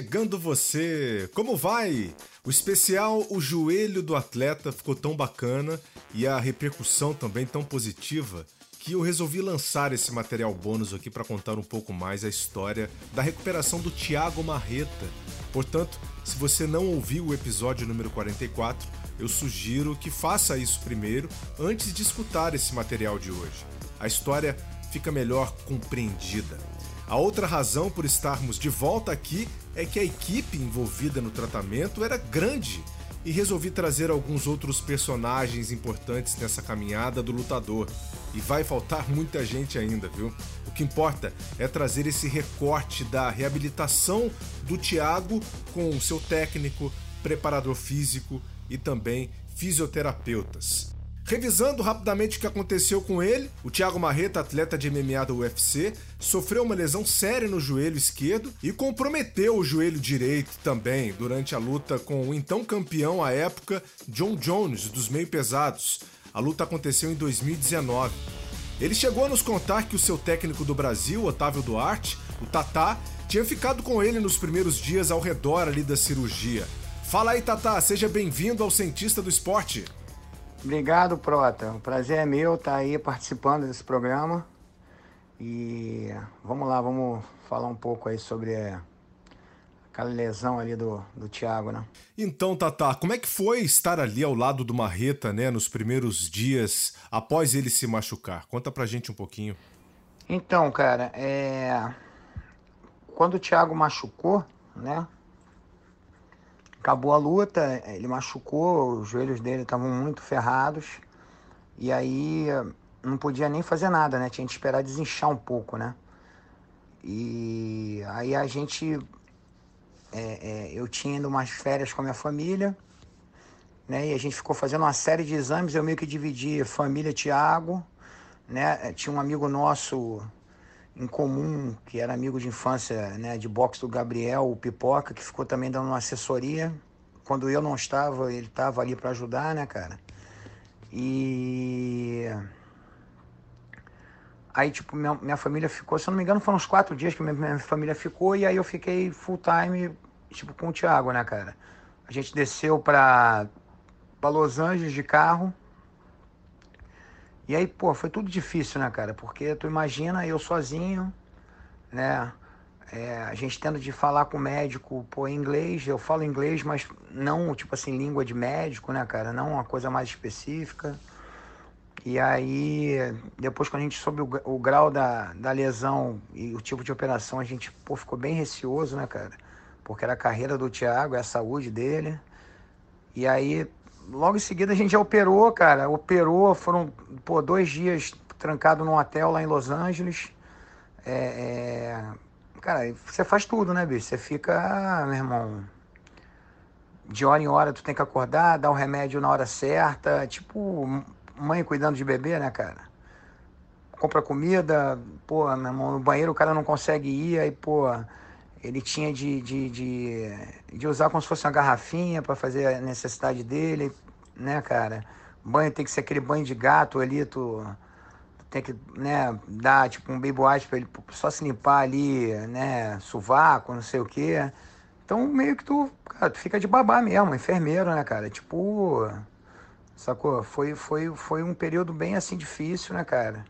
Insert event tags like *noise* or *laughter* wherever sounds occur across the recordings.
Chegando você! Como vai? O especial O Joelho do Atleta ficou tão bacana e a repercussão também tão positiva que eu resolvi lançar esse material bônus aqui para contar um pouco mais a história da recuperação do Thiago Marreta. Portanto, se você não ouviu o episódio número 44, eu sugiro que faça isso primeiro antes de escutar esse material de hoje. A história fica melhor compreendida. A outra razão por estarmos de volta aqui é que a equipe envolvida no tratamento era grande e resolvi trazer alguns outros personagens importantes nessa caminhada do lutador. E vai faltar muita gente ainda, viu? O que importa é trazer esse recorte da reabilitação do Thiago com o seu técnico, preparador físico e também fisioterapeutas. Revisando rapidamente o que aconteceu com ele, o Thiago Marreta, atleta de MMA do UFC, sofreu uma lesão séria no joelho esquerdo e comprometeu o joelho direito também durante a luta com o então campeão à época, John Jones, dos meio pesados. A luta aconteceu em 2019. Ele chegou a nos contar que o seu técnico do Brasil, Otávio Duarte, o Tatá, tinha ficado com ele nos primeiros dias ao redor ali da cirurgia. Fala aí, Tatá, seja bem-vindo ao Cientista do Esporte. Obrigado, Prota. O prazer é meu estar aí participando desse programa. E vamos lá, vamos falar um pouco aí sobre aquela lesão ali do, do Thiago, né? Então, Tata, como é que foi estar ali ao lado do Marreta, né, nos primeiros dias após ele se machucar? Conta pra gente um pouquinho. Então, cara, é... quando o Thiago machucou, né, Acabou a luta, ele machucou, os joelhos dele estavam muito ferrados. E aí não podia nem fazer nada, né? Tinha que esperar desinchar um pouco, né? E aí a gente. É, é, eu tinha ido umas férias com a minha família, né? E a gente ficou fazendo uma série de exames. Eu meio que dividi família Tiago, né? Tinha um amigo nosso em comum, que era amigo de infância né, de boxe do Gabriel, o Pipoca, que ficou também dando uma assessoria. Quando eu não estava, ele estava ali para ajudar, né, cara? E. Aí, tipo, minha, minha família ficou, se eu não me engano, foram uns quatro dias que minha, minha família ficou, e aí eu fiquei full time, tipo, com o Thiago, né, cara? A gente desceu pra Los Angeles de carro, e aí, pô, foi tudo difícil, né, cara? Porque tu imagina eu sozinho, né? É, a gente tendo de falar com o médico, pô, em inglês, eu falo inglês, mas não, tipo assim, língua de médico, né, cara? Não uma coisa mais específica. E aí, depois quando a gente soube o, o, grau da, da lesão e o tipo de operação, a gente, pô, ficou bem receoso, né, cara? Porque era a carreira do Thiago, é a saúde dele. E aí, logo em seguida a gente já operou, cara. Operou, foram pô, dois dias trancado num hotel lá em Los Angeles. É, é... Cara, você faz tudo, né, bicho? Você fica, meu irmão, de hora em hora tu tem que acordar, dar o remédio na hora certa. Tipo, mãe cuidando de bebê, né, cara? Compra comida, pô, meu irmão, no banheiro o cara não consegue ir, aí, pô ele tinha de, de, de, de, usar como se fosse uma garrafinha para fazer a necessidade dele, né, cara? Banho tem que ser aquele banho de gato ali, tu, tu tem que, né, dar tipo um baby para ele só se limpar ali, né, sovaco, não sei o quê. Então meio que tu, cara, tu fica de babá mesmo, enfermeiro, né, cara? Tipo, sacou? Foi, foi, foi um período bem assim difícil, né, cara?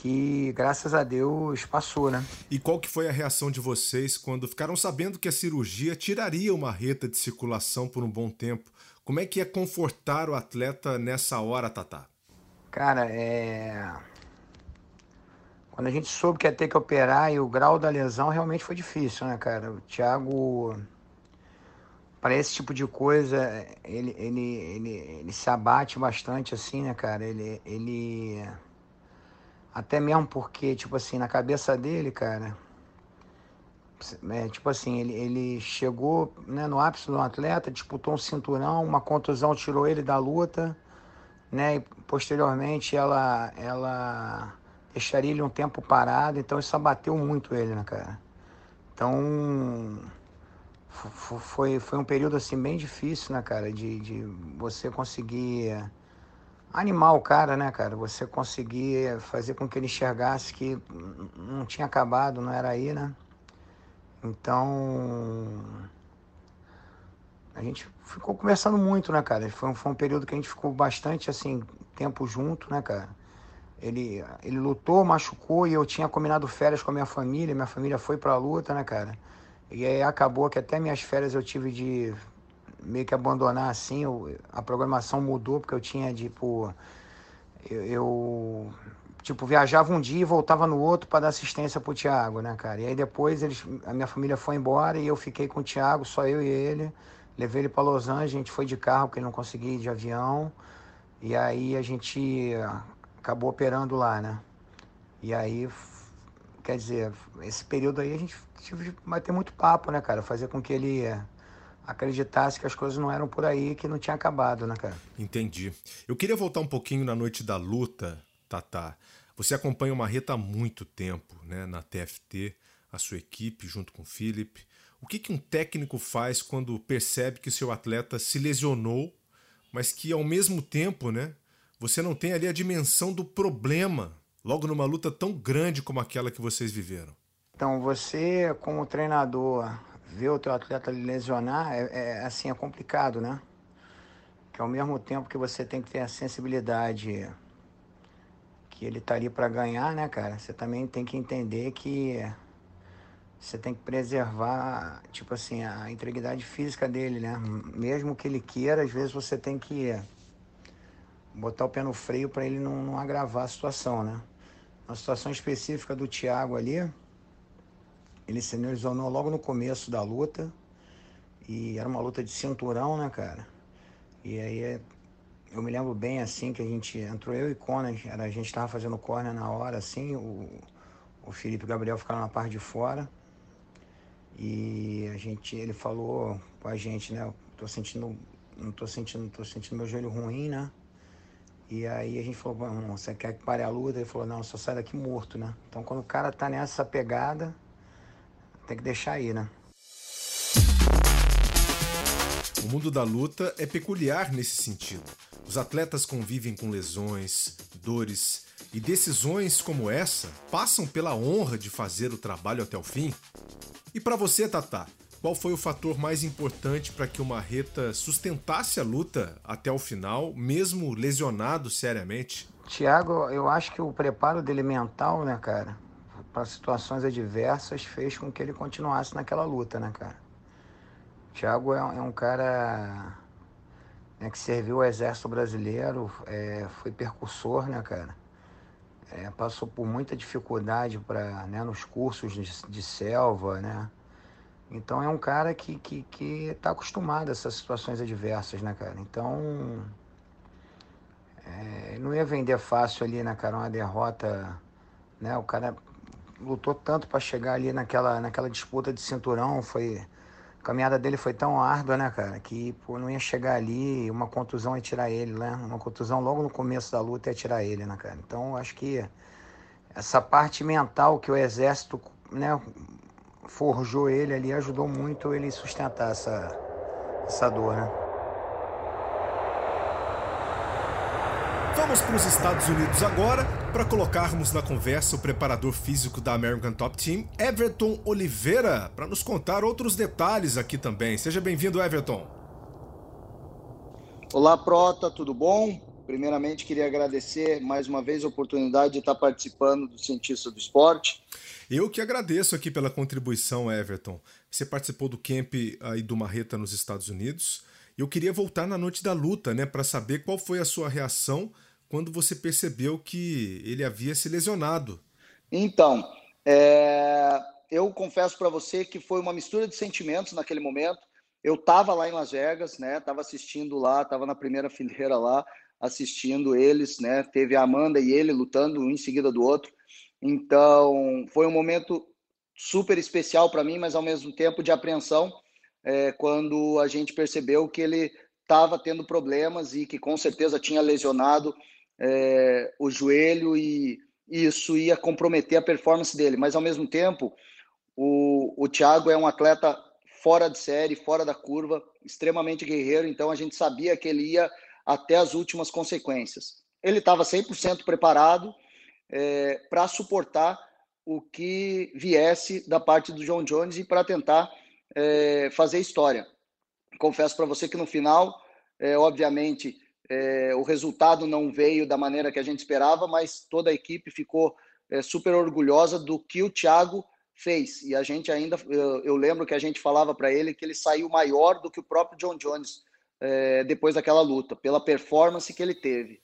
Que graças a Deus passou, né? E qual que foi a reação de vocês quando ficaram sabendo que a cirurgia tiraria uma reta de circulação por um bom tempo? Como é que é confortar o atleta nessa hora, Tatá? Cara, é quando a gente soube que ia ter que operar e o grau da lesão realmente foi difícil, né, cara? O Thiago para esse tipo de coisa, ele, ele, ele, ele se abate bastante assim, né, cara? Ele, ele Até mesmo porque, tipo assim, na cabeça dele, cara, é, tipo assim, ele, ele chegou né, no ápice do atleta, disputou um cinturão, uma contusão tirou ele da luta, né? E posteriormente ela, ela deixaria ele um tempo parado, então isso abateu muito ele, né, cara? Então foi, foi um período assim bem difícil, né, cara, de, de você conseguir animar o cara, né, cara? Você conseguir fazer com que ele enxergasse que não tinha acabado, não era aí, né? Então a gente ficou conversando muito, né, cara? Foi, foi um período que a gente ficou bastante assim tempo junto, né, cara? Ele, ele lutou, machucou e eu tinha combinado férias com a minha família. Minha família foi pra luta, né, cara? E aí acabou que até minhas férias eu tive de meio que abandonar assim. Eu, a programação mudou porque eu tinha, tipo. Eu, eu, tipo, viajava um dia e voltava no outro para dar assistência pro Thiago, né, cara? E aí depois eles, a minha família foi embora e eu fiquei com o Thiago, só eu e ele. Levei ele para Los Angeles, a gente foi de carro porque ele não conseguia ir de avião. E aí a gente acabou operando lá, né? E aí, quer dizer, esse período aí a gente tive que bater muito papo, né, cara? Fazer com que ele acreditasse que as coisas não eram por aí, que não tinha acabado, né, cara? Entendi. Eu queria voltar um pouquinho na noite da luta, Tata. Você acompanha o Marreta há muito tempo, né, na TFT, a sua equipe, junto com o Felipe. O que, que um técnico faz quando percebe que o seu atleta se lesionou, mas que ao mesmo tempo, né, você não tem ali a dimensão do problema, logo numa luta tão grande como aquela que vocês viveram? Então, você, como treinador, ver o teu atleta lesionar é, é, assim, é complicado, né? Que ao mesmo tempo que você tem que ter a sensibilidade que ele tá ali para ganhar, né, cara? Você também tem que entender que você tem que preservar, tipo assim, a integridade física dele, né? Mesmo que ele queira, às vezes você tem que botar o pé no freio para ele não, não, agravar a situação, né? Na situação específica do Thiago ali, ele se lesionou logo no começo da luta e era uma luta de cinturão, né, cara? E aí eu me lembro bem assim que a gente entrou eu e Conan, era, a gente tava fazendo corner na hora assim, o, o Felipe e o Gabriel ficaram na parte de fora. E a gente, ele falou com a gente, né? Tô sentindo, não tô sentindo, tô sentindo meu joelho ruim, né? E aí a gente falou, você quer que pare a luta? Ele falou, não, só sai daqui morto, né? Então quando o cara tá nessa pegada, tem que deixar aí, né? O mundo da luta é peculiar nesse sentido. Os atletas convivem com lesões, dores e decisões como essa passam pela honra de fazer o trabalho até o fim. E para você, Tata, qual foi o fator mais importante para que o Marreta sustentasse a luta até o final, mesmo lesionado seriamente? Tiago, eu acho que o preparo dele mental, né, cara, para situações adversas fez com que ele continuasse naquela luta, né, cara? Tiago é, é, um cara né, que serviu o Exército Brasileiro, é, foi percursor, né, cara? É, passou por muita dificuldade para né, nos cursos de, de selva, né? Então é um cara que, que, que tá acostumado a essas situações adversas, né, cara? Então. É, não ia vender fácil ali, né, cara? Uma derrota. Né? O cara lutou tanto para chegar ali naquela, naquela disputa de cinturão. Foi. A caminhada dele foi tão árdua, né, cara? Que pô, não ia chegar ali, uma contusão ia tirar ele, né? Uma contusão logo no começo da luta ia tirar ele, né, cara? Então acho que essa parte mental que o exército, né, forjou ele ali, ajudou muito ele sustentar essa, essa dor, né? Vamos para os Estados Unidos agora para colocarmos na conversa o preparador físico da American Top Team, Everton Oliveira, para nos contar outros detalhes aqui também. Seja bem-vindo, Everton. Olá, Prota, tudo bom? Primeiramente, queria agradecer mais uma vez a oportunidade de estar participando do Cientista do Esporte. Eu que agradeço aqui pela contribuição, Everton. Você participou do camp aí do Marreta nos Estados Unidos. Eu queria voltar na noite da luta, né, para saber qual foi a sua reação quando você percebeu que ele havia se lesionado. Então, é... eu confesso para você que foi uma mistura de sentimentos naquele momento. Eu estava lá em Las Vegas, né? Estava assistindo lá, estava na primeira *laughs* fileira lá assistindo eles, né? Teve a Amanda e ele lutando um em seguida do outro. Então, foi um momento super especial para mim, mas ao mesmo tempo de apreensão, é, quando a gente percebeu que ele estava tendo problemas e que com certeza tinha lesionado é, o joelho e isso ia comprometer a performance dele. Mas ao mesmo tempo, o, o Thiago é um atleta fora de série, fora da curva, extremamente guerreiro, então a gente sabia que ele ia até as últimas consequências. Ele estava 100% preparado é, para suportar o que viesse da parte do John Jones e para tentar é, fazer história. Confesso para você que no final, é, obviamente, é, o resultado não veio da maneira que a gente esperava, mas toda a equipe ficou é, super orgulhosa do que o Thiago fez. E a gente ainda, eu, eu lembro que a gente falava para ele que ele saiu maior do que o próprio John Jones é, depois daquela luta, pela performance que ele teve.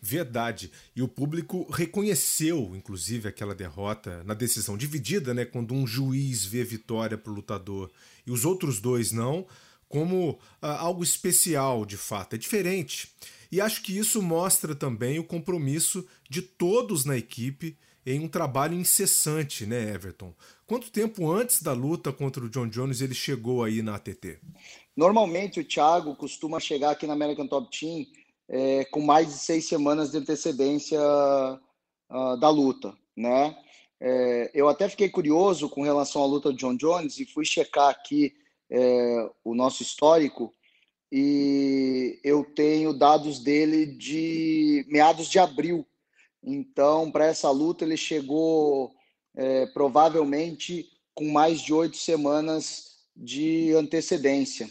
Verdade. E o público reconheceu, inclusive, aquela derrota na decisão dividida, né? Quando um juiz vê vitória para o lutador e os outros dois não, como ah, algo especial de fato. É diferente. E acho que isso mostra também o compromisso de todos na equipe em um trabalho incessante, né, Everton? Quanto tempo antes da luta contra o John Jones ele chegou aí na ATT? Normalmente o Thiago costuma chegar aqui na American Top Team é, com mais de seis semanas de antecedência uh, da luta, né? É, eu até fiquei curioso com relação à luta do John Jones e fui checar aqui é, o nosso histórico e eu tenho dados dele de meados de abril. Então, para essa luta, ele chegou é, provavelmente com mais de oito semanas de antecedência,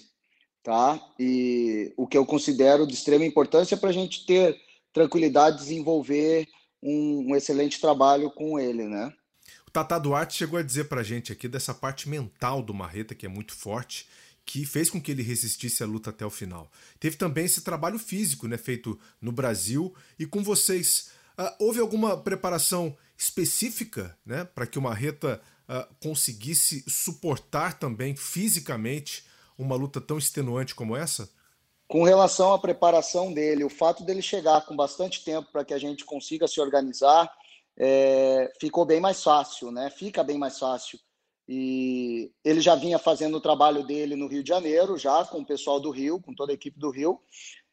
tá? E o que eu considero de extrema importância para a gente ter tranquilidade de desenvolver um, um excelente trabalho com ele, né? Tata Duarte chegou a dizer pra gente aqui dessa parte mental do Marreta, que é muito forte, que fez com que ele resistisse à luta até o final. Teve também esse trabalho físico, né, feito no Brasil e com vocês. Uh, houve alguma preparação específica, né, para que o Marreta uh, conseguisse suportar também fisicamente uma luta tão extenuante como essa? Com relação à preparação dele, o fato dele chegar com bastante tempo para que a gente consiga se organizar é, ficou bem mais fácil, né? Fica bem mais fácil. E ele já vinha fazendo o trabalho dele no Rio de Janeiro, já com o pessoal do Rio, com toda a equipe do Rio.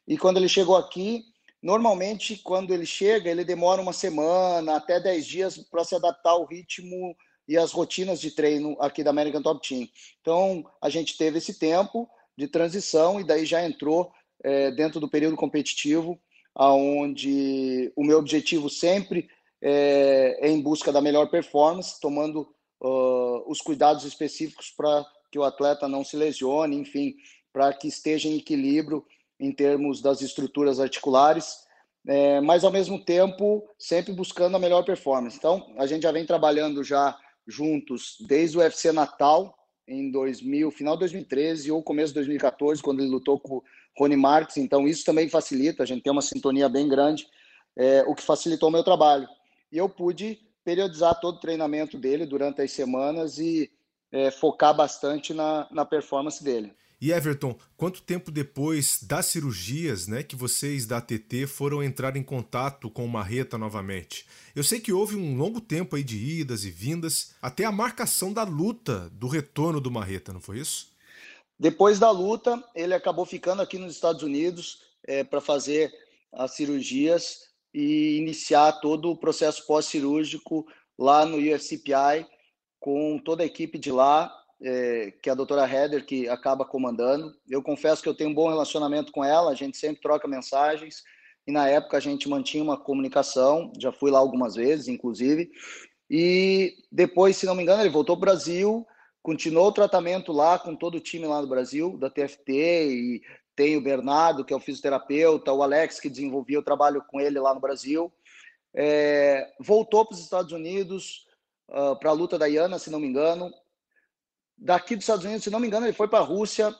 E quando ele chegou aqui, normalmente quando ele chega, ele demora uma semana, até 10 dias para se adaptar ao ritmo e às rotinas de treino aqui da American Top Team. Então, a gente teve esse tempo de transição e daí já entrou é, dentro do período competitivo, aonde o meu objetivo sempre é, é em busca da melhor performance, tomando uh, os cuidados específicos para que o atleta não se lesione, enfim, para que esteja em equilíbrio em termos das estruturas articulares, é, mas ao mesmo tempo sempre buscando a melhor performance. Então, a gente já vem trabalhando já juntos desde o UFC Natal em 2000, final de 2013 ou começo de 2014, quando ele lutou com o Rony Marques. Então, isso também facilita, a gente tem uma sintonia bem grande, é, o que facilitou o meu trabalho e eu pude periodizar todo o treinamento dele durante as semanas e é, focar bastante na, na performance dele. E Everton, quanto tempo depois das cirurgias, né, que vocês da ATT foram entrar em contato com o Marreta novamente? Eu sei que houve um longo tempo aí de idas e vindas, até a marcação da luta do retorno do Marreta, não foi isso? Depois da luta, ele acabou ficando aqui nos Estados Unidos é, para fazer as cirurgias e iniciar todo o processo pós-cirúrgico lá no UFCPI com toda a equipe de lá, é, que é a doutora Heather, que acaba comandando. Eu confesso que eu tenho um bom relacionamento com ela, a gente sempre troca mensagens, e na época a gente mantinha uma comunicação, já fui lá algumas vezes, inclusive, e depois, se não me engano, ele voltou para o Brasil, continuou o tratamento lá com todo o time lá do Brasil, da TFT, e tem o Bernardo, que é o fisioterapeuta, o Alex, que desenvolvia o trabalho com ele lá no Brasil. É, voltou para os Estados Unidos uh, para a luta da Iana, se não me engano. Daqui dos Estados Unidos, se não me engano, ele foi para a Rússia,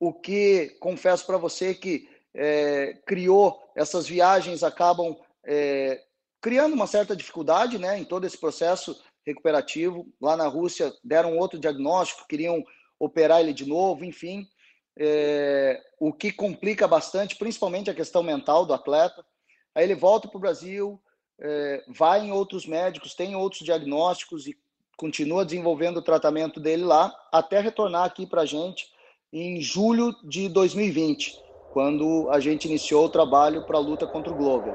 o que, confesso para você, que é, criou essas viagens, acabam é, criando uma certa dificuldade né, em todo esse processo recuperativo. Lá na Rússia deram outro diagnóstico, queriam operar ele de novo, enfim é, o que complica bastante, principalmente a questão mental do atleta. Aí ele volta para o Brasil, é, vai em outros médicos, tem outros diagnósticos e continua desenvolvendo o tratamento dele lá, até retornar aqui para a gente em julho de 2020, quando a gente iniciou o trabalho para a luta contra o Glover.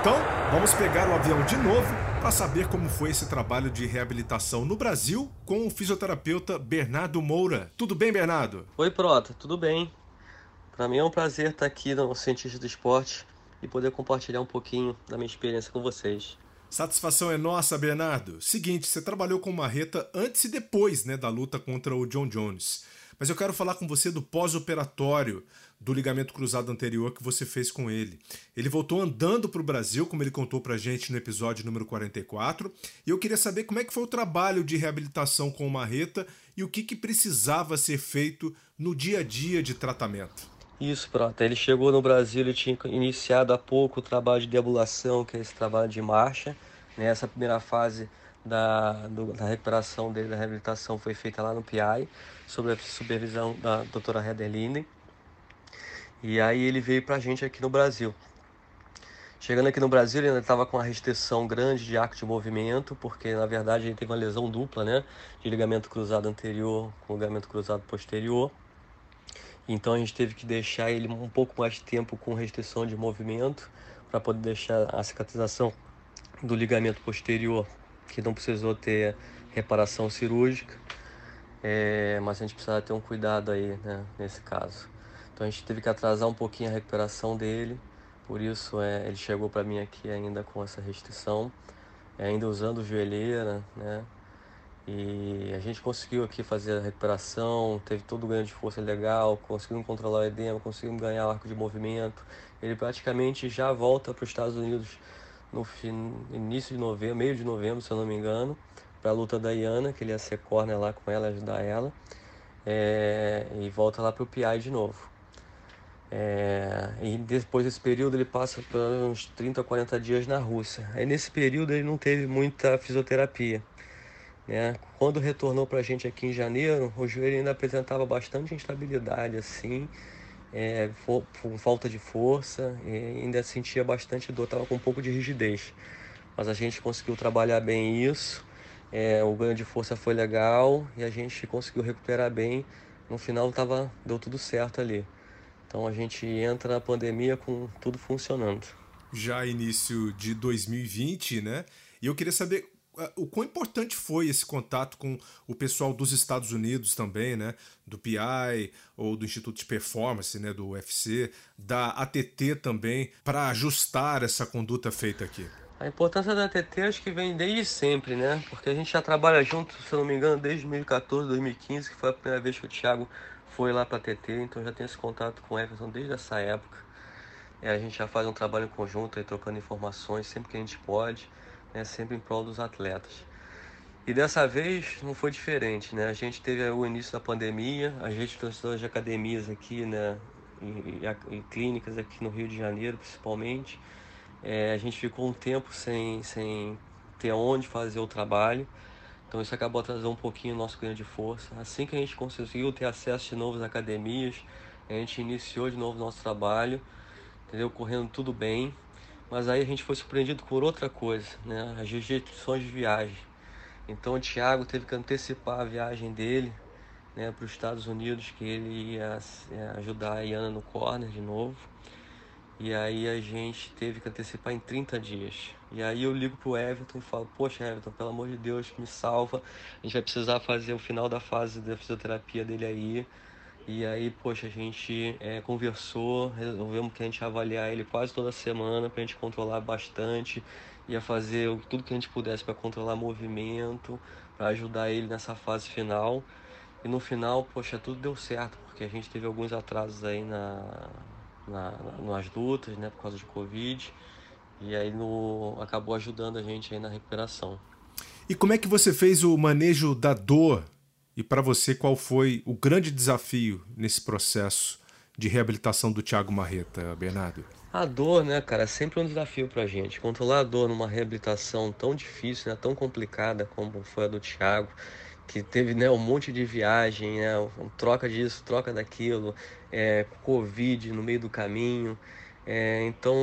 Então, vamos pegar o avião de novo para saber como foi esse trabalho de reabilitação no Brasil com o fisioterapeuta Bernardo Moura. Tudo bem, Bernardo? Oi, Prota, tudo bem? Para mim é um prazer estar aqui no Cientista do Esporte e poder compartilhar um pouquinho da minha experiência com vocês. Satisfação é nossa, Bernardo. Seguinte, você trabalhou com Marreta antes e depois né, da luta contra o John Jones. Mas eu quero falar com você do pós-operatório do ligamento cruzado anterior que você fez com ele. Ele voltou andando para o Brasil, como ele contou para gente no episódio número 44, e eu queria saber como é que foi o trabalho de reabilitação com o Marreta e o que, que precisava ser feito no dia a dia de tratamento. Isso, pronto. Ele chegou no Brasil, ele tinha iniciado há pouco o trabalho de deambulação, que é esse trabalho de marcha. Né? Essa primeira fase da, do, da recuperação dele, da reabilitação, foi feita lá no PI, sob a supervisão da doutora Heather Linden. E aí ele veio pra gente aqui no Brasil. Chegando aqui no Brasil, ele ainda estava com uma restrição grande de arco de movimento, porque na verdade ele teve uma lesão dupla, né? De ligamento cruzado anterior com ligamento cruzado posterior. Então a gente teve que deixar ele um pouco mais de tempo com restrição de movimento para poder deixar a cicatrização do ligamento posterior, que não precisou ter reparação cirúrgica. É, mas a gente precisa ter um cuidado aí né, nesse caso. Então a gente teve que atrasar um pouquinho a recuperação dele, por isso é, ele chegou para mim aqui ainda com essa restrição, é, ainda usando joelheira, né? E a gente conseguiu aqui fazer a recuperação, teve todo o ganho de força legal, conseguimos controlar o edema, conseguimos ganhar arco de movimento. Ele praticamente já volta para os Estados Unidos no início de novembro, meio de novembro, se eu não me engano, para a luta da Iana, que ele ia ser corner lá com ela, ajudar ela. É, e volta lá para o PI de novo. É, e depois desse período ele passa por uns 30 40 dias na Rússia. Aí nesse período ele não teve muita fisioterapia. Né? Quando retornou para a gente aqui em janeiro, o joelho ainda apresentava bastante instabilidade, assim, é, com falta de força, e ainda sentia bastante dor, estava com um pouco de rigidez. Mas a gente conseguiu trabalhar bem isso, é, o ganho de força foi legal e a gente conseguiu recuperar bem. No final tava, deu tudo certo ali. Então a gente entra na pandemia com tudo funcionando. Já início de 2020, né? E eu queria saber o quão importante foi esse contato com o pessoal dos Estados Unidos também, né? Do PI ou do Instituto de Performance, né? Do UFC, da ATT também, para ajustar essa conduta feita aqui. A importância da ATT acho que vem desde sempre, né? Porque a gente já trabalha junto, se eu não me engano, desde 2014, 2015, que foi a primeira vez que o Thiago foi lá para a TT, então já tenho esse contato com o Everton desde essa época. É, a gente já faz um trabalho em conjunto, aí, trocando informações sempre que a gente pode, né, sempre em prol dos atletas. E dessa vez não foi diferente, né? A gente teve o início da pandemia, a gente trouxe de academias aqui, né? E, e, e, clínicas aqui no Rio de Janeiro, principalmente. É, a gente ficou um tempo sem, sem ter onde fazer o trabalho. Então isso acabou atrasando um pouquinho o nosso ganho de força. Assim que a gente conseguiu ter acesso de novas academias, a gente iniciou de novo o nosso trabalho, entendeu? Correndo tudo bem. Mas aí a gente foi surpreendido por outra coisa, né? As rejeições de viagem. Então o Thiago teve que antecipar a viagem dele né, para os Estados Unidos, que ele ia é, ajudar a Iana no corner de novo. E aí a gente teve que antecipar em 30 dias. E aí eu ligo pro Everton e falo, poxa Everton, pelo amor de Deus, me salva. A gente vai precisar fazer o final da fase da fisioterapia dele aí. E aí, poxa, a gente é, conversou, resolvemos que a gente ia avaliar ele quase toda semana pra gente controlar bastante. Ia fazer tudo que a gente pudesse para controlar movimento, para ajudar ele nessa fase final. E no final, poxa, tudo deu certo, porque a gente teve alguns atrasos aí na, na, nas lutas, né, por causa de Covid. E aí no, acabou ajudando a gente aí na recuperação. E como é que você fez o manejo da dor? E para você, qual foi o grande desafio nesse processo de reabilitação do Thiago Marreta, Bernardo? A dor, né, cara, é sempre um desafio pra gente. Controlar a dor numa reabilitação tão difícil, né, tão complicada como foi a do Thiago. que teve né, um monte de viagem, né, troca disso, troca daquilo, é, Covid no meio do caminho. É, então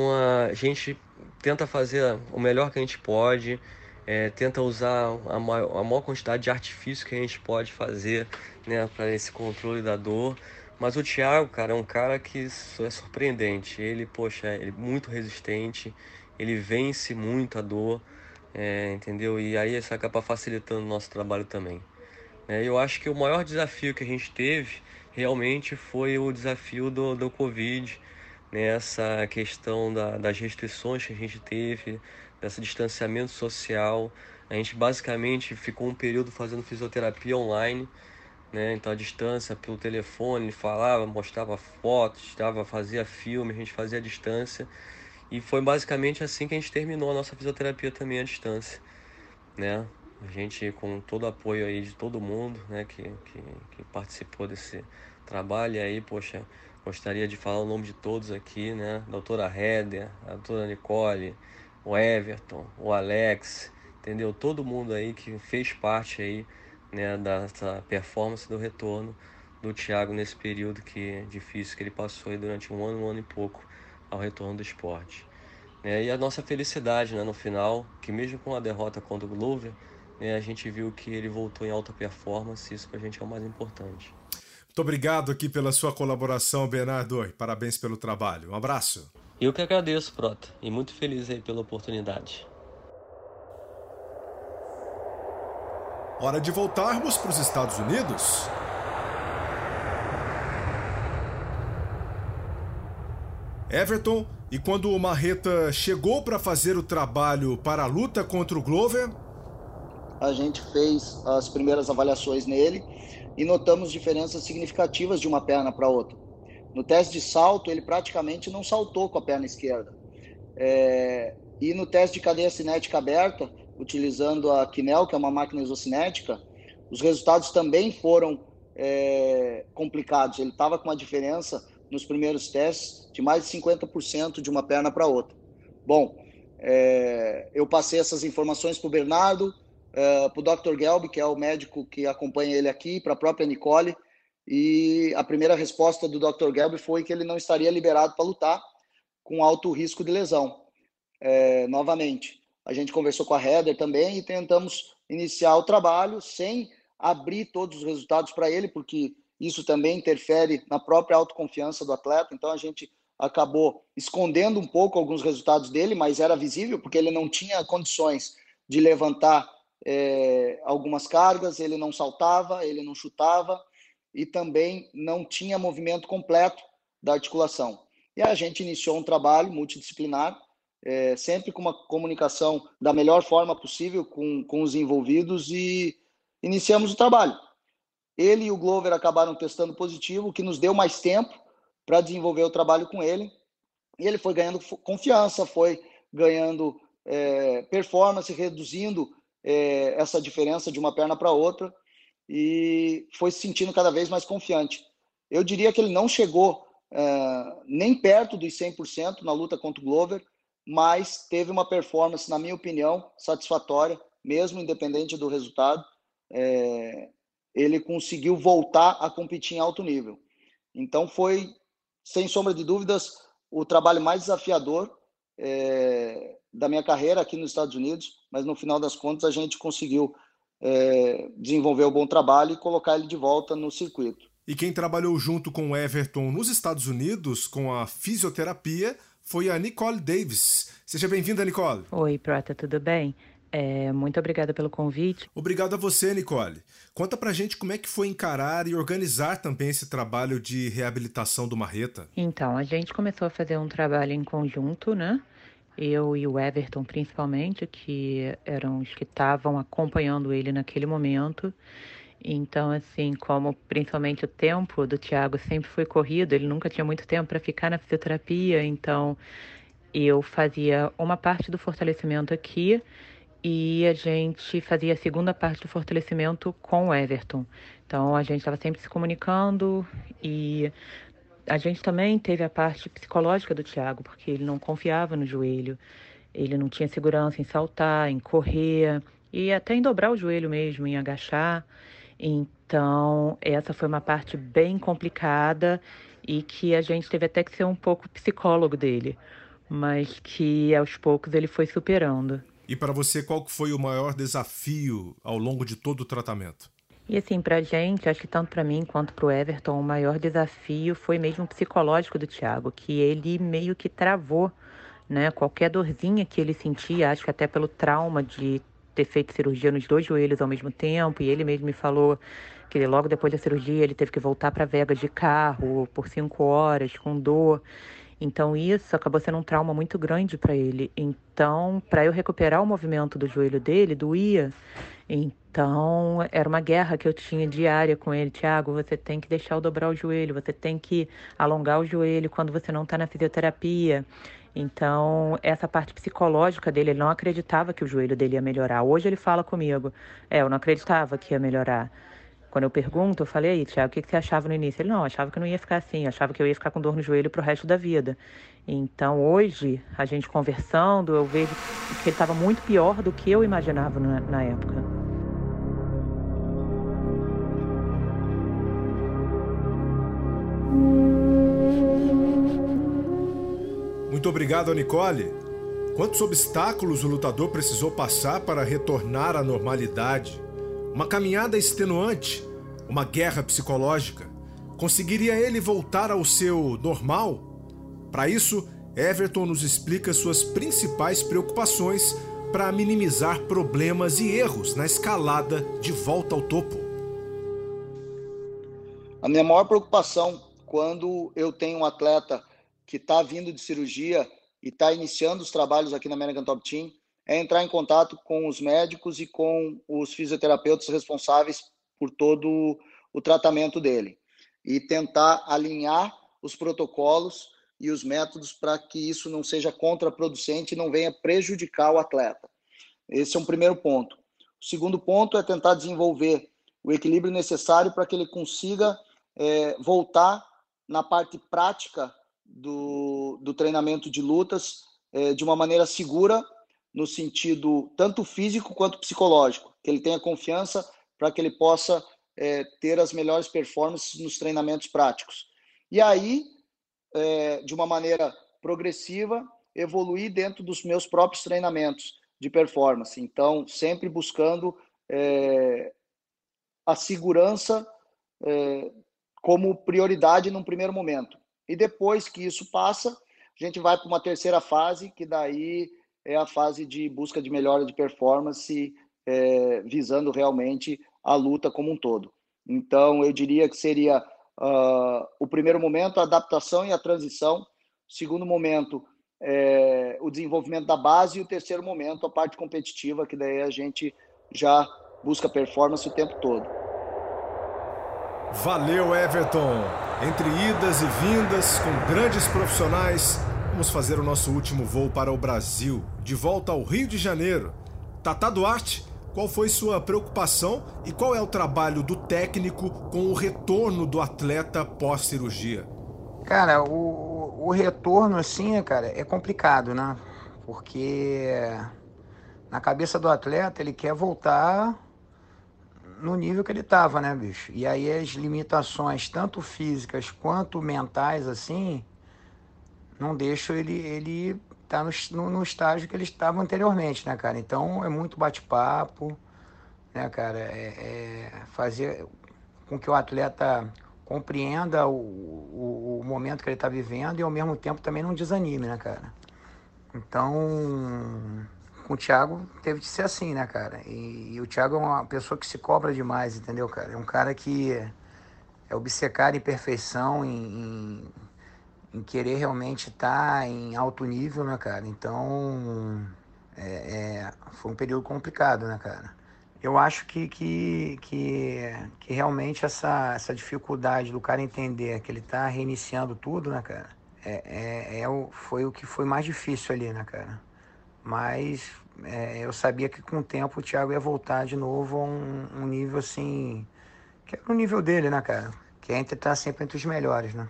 a gente tenta fazer o melhor que a gente pode, é, tenta usar a maior, a maior, quantidade de artifício que a gente pode fazer né, para esse controle da dor. Mas o Thiago, cara, é um cara que é surpreendente. Ele, poxa, ele é muito resistente, ele vence muito a dor, é, entendeu? E aí isso acaba facilitando o nosso trabalho também. É, eu acho que o maior desafio que a gente teve realmente foi o desafio do, do Covid, né? essa questão da, das restrições que a gente teve, desse distanciamento social. A gente basicamente ficou um período fazendo fisioterapia online, né? Então a distância pelo telefone, falava, mostrava fotos, estava, fazia filme, a gente fazia a distância. E foi basicamente assim que a gente terminou a nossa fisioterapia também à distância, né? A gente com todo o apoio aí de todo mundo, né, que, que, que participou desse trabalho e aí, poxa, gostaria de falar o nome de todos aqui, né? Doutora Heather, a doutora Nicole, o Everton, o Alex, entendeu? Todo mundo aí que fez parte aí, né, dessa performance do retorno do Thiago nesse período que difícil que ele passou aí durante um ano, um ano e pouco ao retorno do esporte. É, e a nossa felicidade né, no final, que mesmo com a derrota contra o Glover, né, a gente viu que ele voltou em alta performance, isso para a gente é o mais importante. Muito obrigado aqui pela sua colaboração, Bernardo. Parabéns pelo trabalho. Um abraço. Eu que agradeço, Prota, e muito feliz aí pela oportunidade. Hora de voltarmos para os Estados Unidos. Everton, e quando o Marreta chegou para fazer o trabalho para a luta contra o Glover? A gente fez as primeiras avaliações nele e notamos diferenças significativas de uma perna para outra. No teste de salto, ele praticamente não saltou com a perna esquerda. É, e no teste de cadeia cinética aberta, utilizando a Kinel, que é uma máquina isocinética, os resultados também foram é, complicados. Ele estava com uma diferença nos primeiros testes de mais de 50% de uma perna para outra. Bom, é, eu passei essas informações para o Bernardo, é, para o Dr. Gelb, que é o médico que acompanha ele aqui, para a própria Nicole, e a primeira resposta do Dr. Gelb foi que ele não estaria liberado para lutar com alto risco de lesão. É, novamente, a gente conversou com a Heather também e tentamos iniciar o trabalho sem abrir todos os resultados para ele, porque isso também interfere na própria autoconfiança do atleta. Então a gente acabou escondendo um pouco alguns resultados dele, mas era visível porque ele não tinha condições de levantar é, algumas cargas, ele não saltava, ele não chutava e também não tinha movimento completo da articulação. E a gente iniciou um trabalho multidisciplinar, é, sempre com uma comunicação da melhor forma possível com, com os envolvidos e iniciamos o trabalho. Ele e o Glover acabaram testando positivo, o que nos deu mais tempo para desenvolver o trabalho com ele. E ele foi ganhando confiança, foi ganhando é, performance, reduzindo é, essa diferença de uma perna para outra e foi se sentindo cada vez mais confiante. Eu diria que ele não chegou é, nem perto dos 100% na luta contra o Glover, mas teve uma performance, na minha opinião, satisfatória, mesmo independente do resultado. É, ele conseguiu voltar a competir em alto nível. Então foi, sem sombra de dúvidas, o trabalho mais desafiador é, da minha carreira aqui nos Estados Unidos, mas no final das contas a gente conseguiu é, desenvolver um bom trabalho e colocar ele de volta no circuito. E quem trabalhou junto com o Everton nos Estados Unidos com a fisioterapia foi a Nicole Davis. Seja bem-vinda, Nicole. Oi, Prota, tudo bem? É, muito obrigada pelo convite. Obrigado a você, Nicole. Conta pra gente como é que foi encarar e organizar também esse trabalho de reabilitação do Marreta. Então, a gente começou a fazer um trabalho em conjunto, né? Eu e o Everton principalmente, que eram os que estavam acompanhando ele naquele momento. Então, assim, como principalmente o tempo do Tiago sempre foi corrido, ele nunca tinha muito tempo para ficar na fisioterapia, então eu fazia uma parte do fortalecimento aqui e a gente fazia a segunda parte do fortalecimento com o Everton. Então a gente estava sempre se comunicando e a gente também teve a parte psicológica do Thiago, porque ele não confiava no joelho, ele não tinha segurança em saltar, em correr, e até em dobrar o joelho mesmo, em agachar. Então, essa foi uma parte bem complicada e que a gente teve até que ser um pouco psicólogo dele, mas que aos poucos ele foi superando. E para você, qual foi o maior desafio ao longo de todo o tratamento? E assim, pra gente, acho que tanto para mim quanto pro Everton, o maior desafio foi mesmo psicológico do Thiago, que ele meio que travou, né? Qualquer dorzinha que ele sentia, acho que até pelo trauma de ter feito cirurgia nos dois joelhos ao mesmo tempo, e ele mesmo me falou que logo depois da cirurgia ele teve que voltar para Vegas de carro por cinco horas com dor. Então isso acabou sendo um trauma muito grande para ele. Então, para eu recuperar o movimento do joelho dele, doía. Então, era uma guerra que eu tinha diária com ele. Tiago, você tem que deixar eu dobrar o joelho, você tem que alongar o joelho quando você não está na fisioterapia. Então, essa parte psicológica dele, ele não acreditava que o joelho dele ia melhorar. Hoje ele fala comigo, é, eu não acreditava que ia melhorar. Quando eu pergunto, eu falei aí, Tiago, o que, você achava no início? Ele, não, achava que não ia ficar assim, achava que eu ia ficar com dor no joelho pro resto da vida. Então, hoje, a gente conversando, eu vejo que ele estava muito pior do que eu imaginava na, na época. Muito obrigado, Nicole. Quantos obstáculos o lutador precisou passar para retornar à normalidade? Uma caminhada extenuante? Uma guerra psicológica? Conseguiria ele voltar ao seu normal? Para isso, Everton nos explica suas principais preocupações para minimizar problemas e erros na escalada de volta ao topo. A minha maior preocupação quando eu tenho um atleta que está vindo de cirurgia e está iniciando os trabalhos aqui na American Top Team, é entrar em contato com os médicos e com os fisioterapeutas responsáveis por todo o tratamento dele e tentar alinhar os protocolos e os métodos para que isso não seja contraproducente e não venha prejudicar o atleta. Esse é um primeiro ponto. O segundo ponto é tentar desenvolver o equilíbrio necessário para que ele consiga é, voltar na parte prática do, do treinamento de lutas é, de uma maneira segura, no sentido tanto físico quanto psicológico, que ele tenha confiança para que ele possa é, ter as melhores performances nos treinamentos práticos. E aí, é, de uma maneira progressiva, evoluir dentro dos meus próprios treinamentos de performance. Então, sempre buscando é, a segurança é, como prioridade num primeiro momento. E depois que isso passa, a gente vai para uma terceira fase, que daí é a fase de busca de melhora de performance, é, visando realmente a luta como um todo. Então, eu diria que seria uh, o primeiro momento, a adaptação e a transição. O segundo momento, é, o desenvolvimento da base. E o terceiro momento, a parte competitiva, que daí a gente já busca performance o tempo todo. Valeu, Everton! Entre idas e vindas, com grandes profissionais, vamos fazer o nosso último voo para o Brasil, de volta ao Rio de Janeiro. Tata Duarte, qual foi sua preocupação e qual é o trabalho do técnico com o retorno do atleta pós-cirurgia? Cara, o, o retorno, assim, cara, é complicado, né? Porque na cabeça do atleta ele quer voltar no nível que ele estava, né, bicho? E aí as limitações, tanto físicas quanto mentais, assim, não deixam ele ele tá no, no, estágio que ele estava anteriormente, né, cara? Então é muito bate-papo, né, cara? É, é, fazer com que o atleta compreenda o, o, o momento que ele está vivendo e ao mesmo tempo também não desanime, né, cara? Então com o Thiago teve que ser assim, né, cara? E, e, o Thiago é uma pessoa que se cobra demais, entendeu, cara? É um cara que é obcecado em perfeição, em, em querer realmente estar tá em alto nível, né, cara? Então, é, é, foi um período complicado, né, cara? Eu acho que, que, que, que realmente essa, essa dificuldade do cara entender que ele está reiniciando tudo, né, cara? É, é, é, o, foi o que foi mais difícil ali, né, cara? Mas é, eu sabia que com o tempo o Thiago ia voltar de novo a um, um nível assim. Que era o nível dele, né, cara? Que é entre estar sempre entre os melhores, né?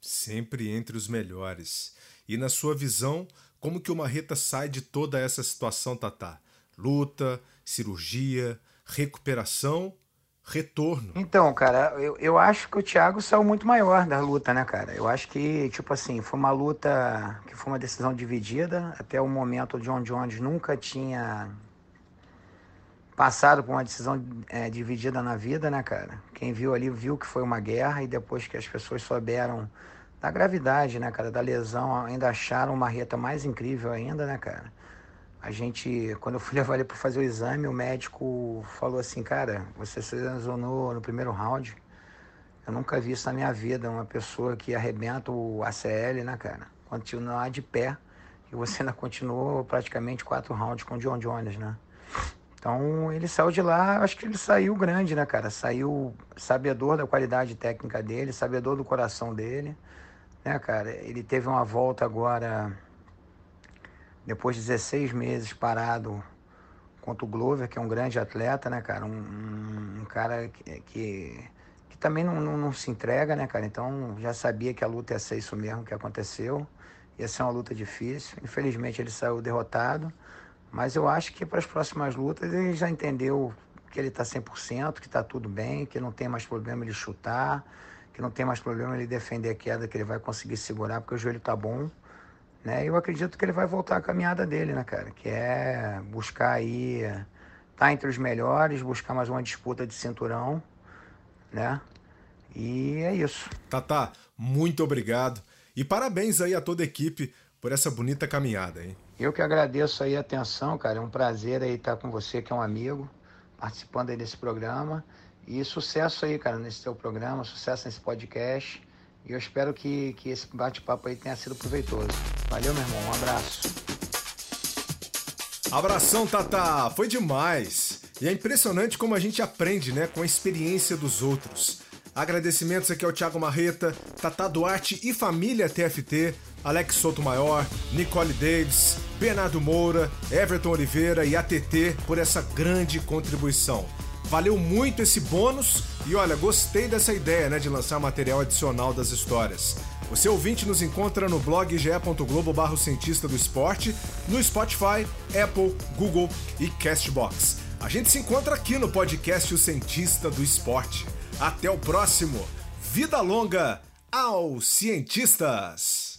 Sempre entre os melhores. E na sua visão, como que o Marreta sai de toda essa situação, Tatá? Luta, cirurgia, recuperação, retorno. Então, cara, eu, eu acho que o Thiago saiu muito maior da luta, né, cara? Eu acho que, tipo assim, foi uma luta que foi uma decisão dividida. Até o momento, o John Jones nunca tinha passado por uma decisão é, dividida na vida, né, cara? Quem viu ali viu que foi uma guerra e depois que as pessoas souberam da gravidade, né, cara, da lesão, ainda acharam uma reta mais incrível ainda, né, cara? A gente, quando eu fui *laughs* levar ele para fazer o exame, o médico falou assim, cara, você se lesionou no primeiro round. Eu nunca vi isso na minha vida, uma pessoa que arrebenta o ACL, né, cara? Continuar de pé e você ainda continuou praticamente quatro rounds com o John Jones, né? Então ele saiu de lá, acho que ele saiu grande, né, cara? Saiu sabedor da qualidade técnica dele, sabedor do coração dele, né, cara? Ele teve uma volta agora, depois de 16 meses parado contra o Glover, que é um grande atleta, né, cara? Um, um cara que, que, que também não, não, não, se entrega, né, cara? Então já sabia que a luta ia ser isso mesmo que aconteceu. Ia ser uma luta difícil. Infelizmente ele saiu derrotado. Mas eu acho que para as próximas lutas ele já entendeu que ele está 100%, que está tudo bem, que não tem mais problema ele chutar, que não tem mais problema ele defender a queda, que ele vai conseguir segurar, porque o joelho está bom. Né? Eu acredito que ele vai voltar à caminhada dele, né, cara? Que é buscar aí, tá entre os melhores, buscar mais uma disputa de cinturão, né? E é isso. Tata, muito obrigado. E parabéns aí a toda a equipe por essa bonita caminhada, hein? Eu que agradeço aí a atenção, cara. É um prazer aí estar com você, que é um amigo, participando aí desse programa. E sucesso aí, cara, nesse teu programa, sucesso nesse podcast. E eu espero que, que esse bate-papo aí tenha sido proveitoso. Valeu, meu irmão. Um abraço. Abração, Tata! Foi demais! E é impressionante como a gente aprende, né, com a experiência dos outros. Agradecimentos aqui ao Thiago Marreta, Tata Duarte e família TFT, Alex Souto Maior, Nicole Davis, Bernardo Moura, Everton Oliveira e ATT por essa grande contribuição. Valeu muito esse bônus e olha, gostei dessa ideia né, de lançar material adicional das histórias. Você ouvinte nos encontra no blog ge.globo cientista do esporte, no Spotify, Apple, Google e Castbox. A gente se encontra aqui no podcast O Cientista do Esporte. Até o próximo. Vida longa aos cientistas!